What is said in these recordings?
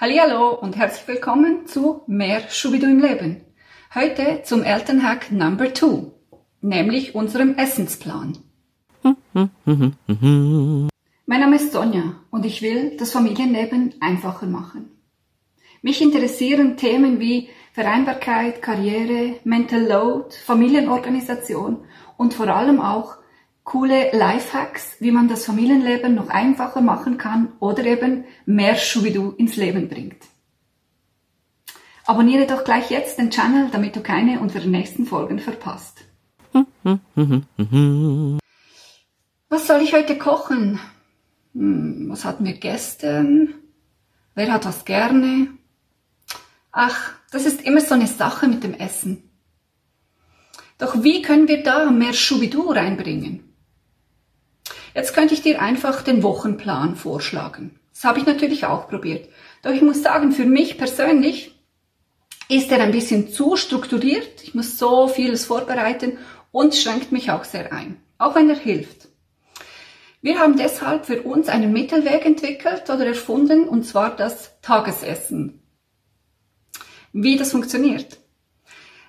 Hallo und herzlich willkommen zu Mehr Schubidu im Leben. Heute zum Elternhack Number 2, nämlich unserem Essensplan. mein Name ist Sonja und ich will das Familienleben einfacher machen. Mich interessieren Themen wie Vereinbarkeit, Karriere, Mental Load, Familienorganisation und vor allem auch coole Lifehacks, wie man das Familienleben noch einfacher machen kann oder eben mehr Schubidu ins Leben bringt. Abonniere doch gleich jetzt den Channel, damit du keine unserer nächsten Folgen verpasst. Was soll ich heute kochen? Hm, was hatten wir gestern? Wer hat was gerne? Ach, das ist immer so eine Sache mit dem Essen. Doch wie können wir da mehr Schubidu reinbringen? Jetzt könnte ich dir einfach den Wochenplan vorschlagen. Das habe ich natürlich auch probiert. Doch ich muss sagen, für mich persönlich ist er ein bisschen zu strukturiert. Ich muss so vieles vorbereiten und schränkt mich auch sehr ein, auch wenn er hilft. Wir haben deshalb für uns einen Mittelweg entwickelt oder erfunden, und zwar das Tagesessen. Wie das funktioniert.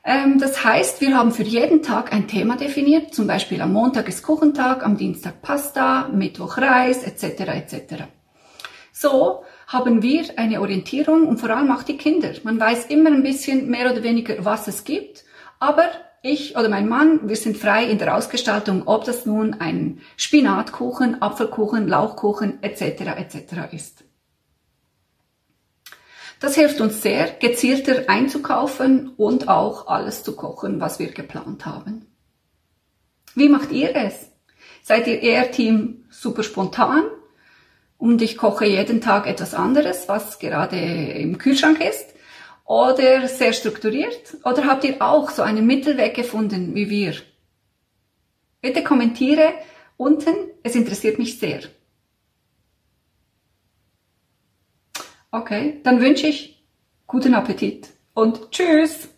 Ähm, das heißt, wir haben für jeden Tag ein Thema definiert, zum Beispiel am Montag ist Kuchentag, am Dienstag Pasta, Mittwoch Reis etc. etc. So haben wir eine Orientierung und vor allem auch die Kinder. Man weiß immer ein bisschen mehr oder weniger, was es gibt, aber ich oder mein Mann, wir sind frei in der Ausgestaltung, ob das nun ein Spinatkuchen, Apfelkuchen, Lauchkuchen etc. etc. ist. Das hilft uns sehr, gezielter einzukaufen und auch alles zu kochen, was wir geplant haben. Wie macht ihr es? Seid ihr eher Team super spontan und ich koche jeden Tag etwas anderes, was gerade im Kühlschrank ist? Oder sehr strukturiert? Oder habt ihr auch so einen Mittelweg gefunden wie wir? Bitte kommentiere unten, es interessiert mich sehr. Okay, dann wünsche ich guten Appetit und tschüss!